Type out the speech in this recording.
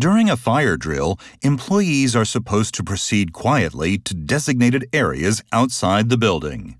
During a fire drill, employees are supposed to proceed quietly to designated areas outside the building.